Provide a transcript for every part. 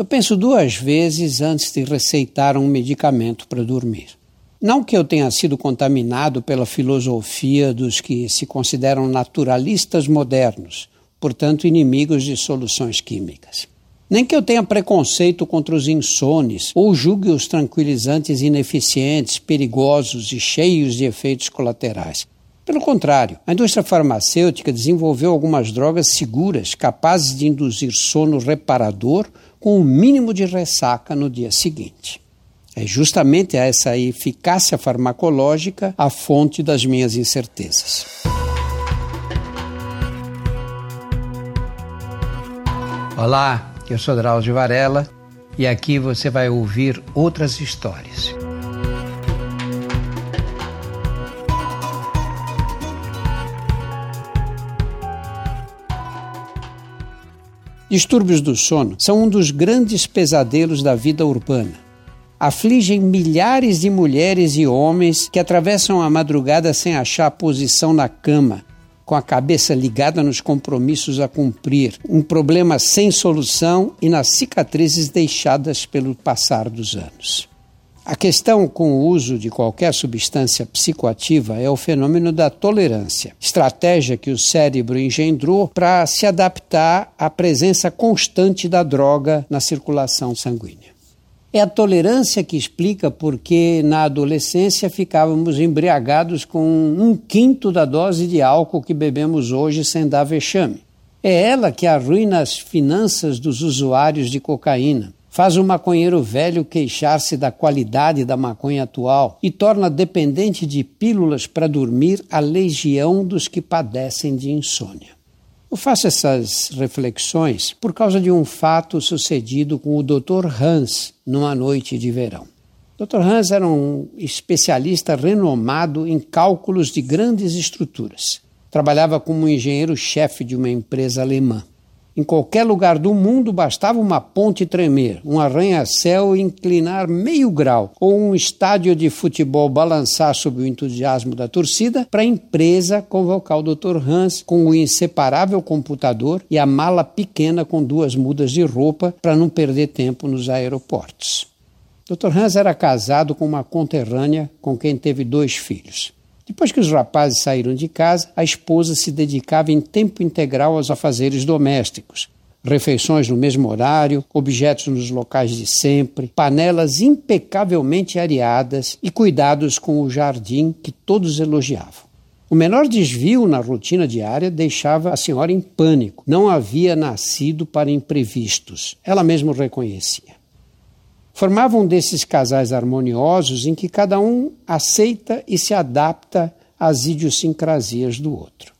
Eu penso duas vezes antes de receitar um medicamento para dormir. Não que eu tenha sido contaminado pela filosofia dos que se consideram naturalistas modernos, portanto inimigos de soluções químicas. Nem que eu tenha preconceito contra os insones ou julgue os tranquilizantes ineficientes, perigosos e cheios de efeitos colaterais. Pelo contrário, a indústria farmacêutica desenvolveu algumas drogas seguras capazes de induzir sono reparador com o um mínimo de ressaca no dia seguinte. É justamente essa eficácia farmacológica a fonte das minhas incertezas. Olá, eu sou Drauzio Varela e aqui você vai ouvir outras histórias. Distúrbios do sono são um dos grandes pesadelos da vida urbana. Afligem milhares de mulheres e homens que atravessam a madrugada sem achar posição na cama, com a cabeça ligada nos compromissos a cumprir, um problema sem solução e nas cicatrizes deixadas pelo passar dos anos. A questão com o uso de qualquer substância psicoativa é o fenômeno da tolerância, estratégia que o cérebro engendrou para se adaptar à presença constante da droga na circulação sanguínea. É a tolerância que explica por que na adolescência ficávamos embriagados com um quinto da dose de álcool que bebemos hoje sem dar vexame. É ela que arruina as finanças dos usuários de cocaína, faz o maconheiro velho queixar-se da qualidade da maconha atual e torna dependente de pílulas para dormir a legião dos que padecem de insônia. Eu faço essas reflexões por causa de um fato sucedido com o Dr. Hans numa noite de verão. Dr. Hans era um especialista renomado em cálculos de grandes estruturas. Trabalhava como engenheiro-chefe de uma empresa alemã. Em qualquer lugar do mundo bastava uma ponte tremer, um arranha-céu inclinar meio grau ou um estádio de futebol balançar sob o entusiasmo da torcida para a empresa convocar o Dr. Hans com o inseparável computador e a mala pequena com duas mudas de roupa para não perder tempo nos aeroportos. Dr. Hans era casado com uma conterrânea com quem teve dois filhos. Depois que os rapazes saíram de casa, a esposa se dedicava em tempo integral aos afazeres domésticos. Refeições no mesmo horário, objetos nos locais de sempre, panelas impecavelmente areadas e cuidados com o jardim que todos elogiavam. O menor desvio na rotina diária deixava a senhora em pânico. Não havia nascido para imprevistos. Ela mesma reconhecia formavam desses casais harmoniosos em que cada um aceita e se adapta às idiosincrasias do outro.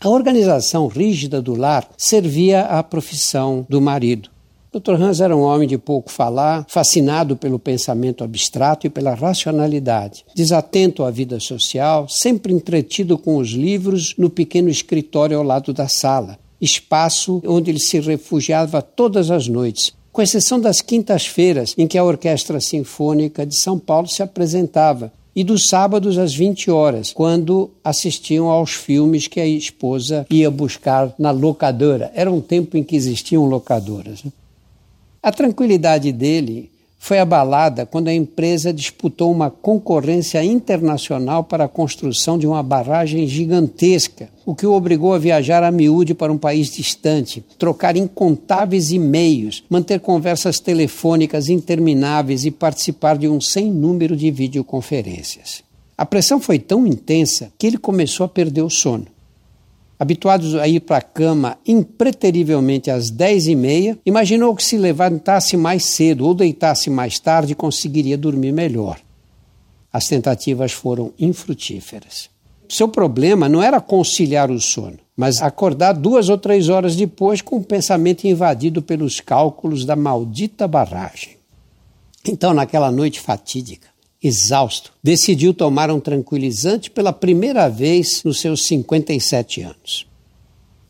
A organização rígida do lar servia à profissão do marido. Dr. Hans era um homem de pouco falar, fascinado pelo pensamento abstrato e pela racionalidade, desatento à vida social, sempre entretido com os livros no pequeno escritório ao lado da sala, espaço onde ele se refugiava todas as noites, com exceção das quintas-feiras, em que a Orquestra Sinfônica de São Paulo se apresentava, e dos sábados às 20 horas, quando assistiam aos filmes que a esposa ia buscar na locadora. Era um tempo em que existiam locadoras. Né? A tranquilidade dele foi abalada quando a empresa disputou uma concorrência internacional para a construção de uma barragem gigantesca, o que o obrigou a viajar a miúde para um país distante, trocar incontáveis e-mails, manter conversas telefônicas intermináveis e participar de um sem número de videoconferências. A pressão foi tão intensa que ele começou a perder o sono habituados a ir para a cama impreterivelmente às dez e meia, imaginou que se levantasse mais cedo ou deitasse mais tarde conseguiria dormir melhor. As tentativas foram infrutíferas. Seu problema não era conciliar o sono, mas acordar duas ou três horas depois com o pensamento invadido pelos cálculos da maldita barragem. Então, naquela noite fatídica, exausto, decidiu tomar um tranquilizante pela primeira vez nos seus 57 anos.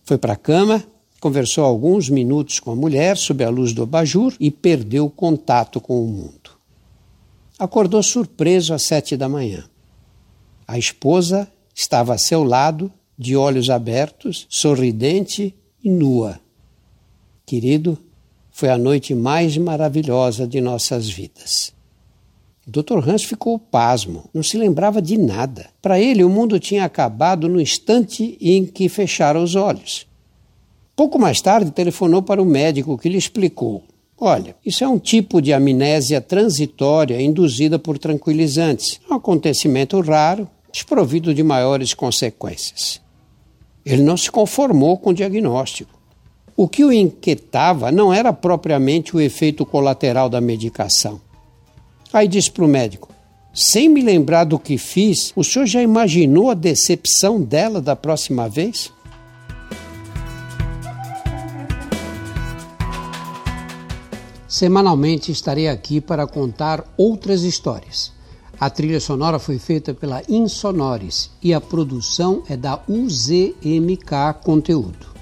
Foi para a cama, conversou alguns minutos com a mulher sob a luz do abajur e perdeu contato com o mundo. Acordou surpreso às sete da manhã. A esposa estava a seu lado, de olhos abertos, sorridente e nua. Querido, foi a noite mais maravilhosa de nossas vidas. Dr. Hans ficou pasmo, não se lembrava de nada. Para ele, o mundo tinha acabado no instante em que fechara os olhos. Pouco mais tarde, telefonou para o médico que lhe explicou: Olha, isso é um tipo de amnésia transitória induzida por tranquilizantes, um acontecimento raro, desprovido de maiores consequências. Ele não se conformou com o diagnóstico. O que o inquietava não era propriamente o efeito colateral da medicação, Aí disse para o médico: sem me lembrar do que fiz, o senhor já imaginou a decepção dela da próxima vez? Semanalmente estarei aqui para contar outras histórias. A trilha sonora foi feita pela Insonores e a produção é da UZMK Conteúdo.